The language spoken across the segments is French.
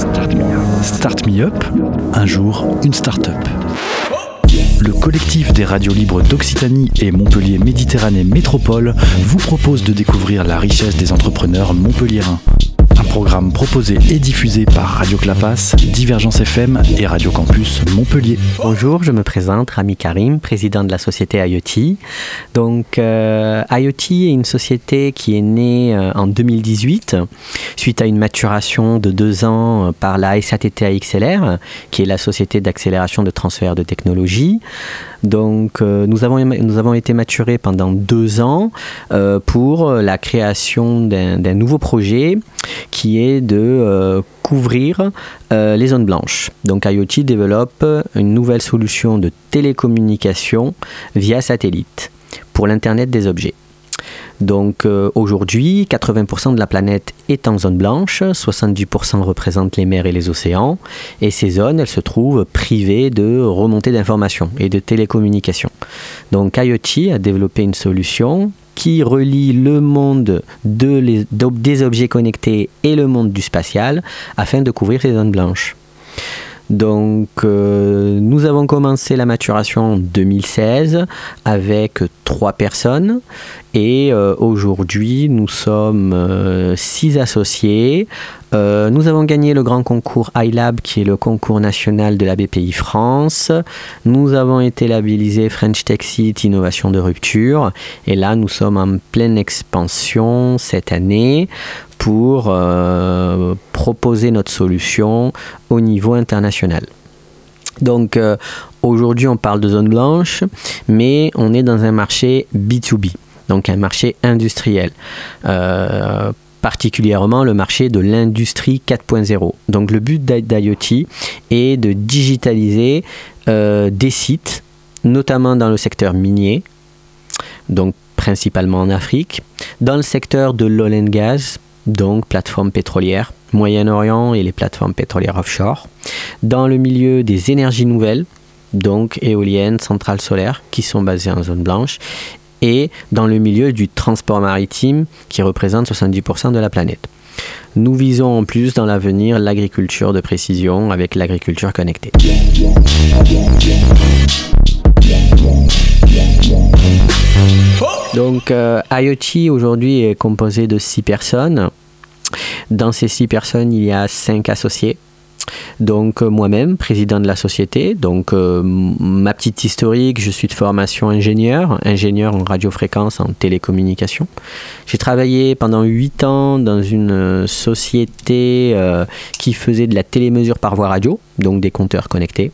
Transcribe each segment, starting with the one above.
Start Me Up, un jour une start-up. Le collectif des radios libres d'Occitanie et Montpellier Méditerranée Métropole vous propose de découvrir la richesse des entrepreneurs montpelliérains. Programme proposé et diffusé par Radio Clapas, Divergence FM et Radio Campus Montpellier. Bonjour, je me présente Rami Karim, président de la société IoT. Donc euh, IoT est une société qui est née euh, en 2018 suite à une maturation de deux ans euh, par la SATT XLR, qui est la société d'accélération de transfert de technologie. Donc nous, avons, nous avons été maturés pendant deux ans pour la création d'un nouveau projet qui est de euh, couvrir les zones blanches. Donc IoT développe une nouvelle solution de télécommunication via satellite pour l'Internet des objets. Donc euh, aujourd'hui, 80% de la planète est en zone blanche, 70% représentent les mers et les océans, et ces zones, elles se trouvent privées de remontées d'informations et de télécommunications. Donc IoT a développé une solution qui relie le monde des objets connectés et le monde du spatial afin de couvrir ces zones blanches. Donc, euh, nous avons commencé la maturation en 2016 avec trois personnes et euh, aujourd'hui nous sommes euh, six associés. nous avons gagné le grand concours iLab qui est le concours national de la BPI France. Nous avons été labellisés French Tech Seat Innovation de rupture et là nous sommes en pleine expansion cette année pour euh, proposer notre solution au niveau international. Donc euh, aujourd'hui on parle de zone blanche, mais on est dans un marché B2B, donc un marché industriel. Euh, particulièrement le marché de l'industrie 4.0. Donc le but d'IoT est de digitaliser des sites, notamment dans le secteur minier, donc principalement en Afrique, dans le secteur de l'oil and gas, donc plateformes pétrolières, Moyen-Orient et les plateformes pétrolières offshore. Dans le milieu des énergies nouvelles, donc éoliennes, centrales solaires, qui sont basées en zone blanche, et dans le milieu du transport maritime, qui représente 70% de la planète. Nous visons en plus dans l'avenir l'agriculture de précision avec l'agriculture connectée. Donc euh, IoT aujourd'hui est composé de 6 personnes. Dans ces 6 personnes, il y a 5 associés. Donc euh, moi-même, président de la société, donc euh, ma petite historique, je suis de formation ingénieur, ingénieur en radiofréquence, en télécommunication. J'ai travaillé pendant 8 ans dans une société qui faisait de la télémesure par voie radio, donc des compteurs connectés.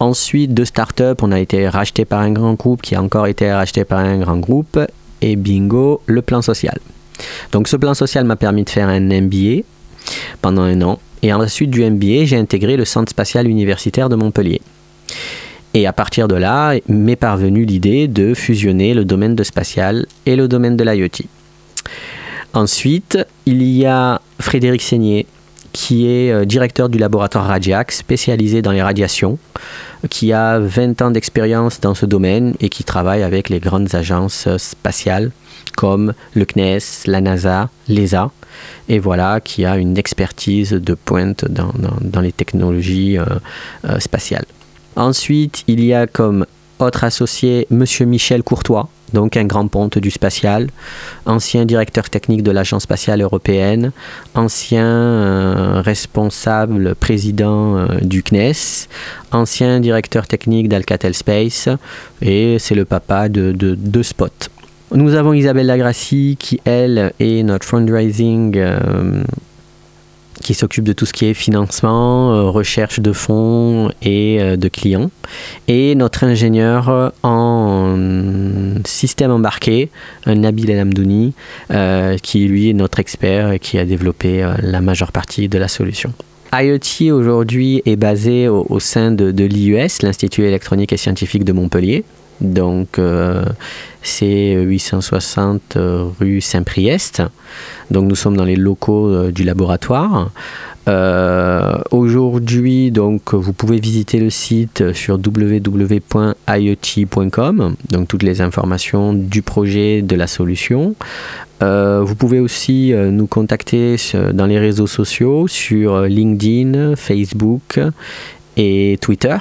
Ensuite, deux startups, on a été racheté par un grand groupe qui a encore été racheté par un grand groupe. Et bingo, le plan social. Donc ce plan social m'a permis de faire un MBA pendant un an. Et ensuite du MBA, j'ai intégré le Centre spatial universitaire de Montpellier. Et à partir de là, m'est parvenue l'idée de fusionner le domaine de spatial et le domaine de l'IoT. Ensuite, il y a Frédéric Seigné, qui est euh, directeur du laboratoire Radiac, spécialisé dans les radiations, qui a 20 ans d'expérience dans ce domaine et qui travaille avec les grandes agences euh, spatiales comme le CNES, la NASA, l'ESA, et voilà, qui a une expertise de pointe dans, les technologies euh, spatiales. Ensuite, il y a comme autre associé Monsieur Michel Courtois, donc un grand ponte du spatial, ancien directeur technique de l'Agence spatiale européenne, ancien euh, responsable président euh, du CNES, ancien directeur technique d'Alcatel Space, et c'est le papa de, de, Spot. Nous avons Isabelle Lagrassi qui, elle, est notre fundraising euh, qui s'occupe de tout ce qui est financement, recherche de fonds et de clients. Et notre ingénieur en système embarqué, Nabil El Amdouni, euh, qui lui est notre expert et qui a développé la majeure partie de la solution. IoT aujourd'hui est basé au, au sein de, de l'IUS, l'Institut électronique et scientifique de Montpellier. Donc, euh, c'est 860 rue Saint-Priest. Donc, nous sommes dans les locaux euh, du laboratoire. Aujourd'hui, donc, vous pouvez visiter le site sur www.iot.com, donc toutes les informations du projet, de la solution. vous pouvez aussi nous contacter dans les réseaux sociaux sur LinkedIn, Facebook et Twitter.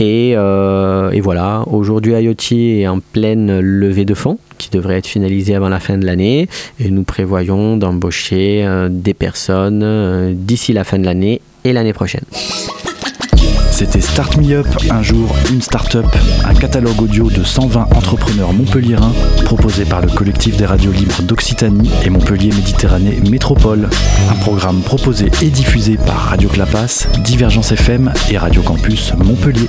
Euh, et, voilà, aujourd'hui IoT est en pleine levée de fonds qui devrait être finalisée avant la fin de l'année et nous prévoyons d'embaucher euh, des personnes euh, d'ici la fin de l'année et l'année prochaine. C'était Start Me Up, un jour, une start-up, un catalogue audio de 120 entrepreneurs montpelliérains proposé par le collectif des radios libres d'Occitanie et Montpellier Méditerranée Métropole. Un programme proposé et diffusé par Radio Clapas, Divergence FM et Radio Campus Montpellier.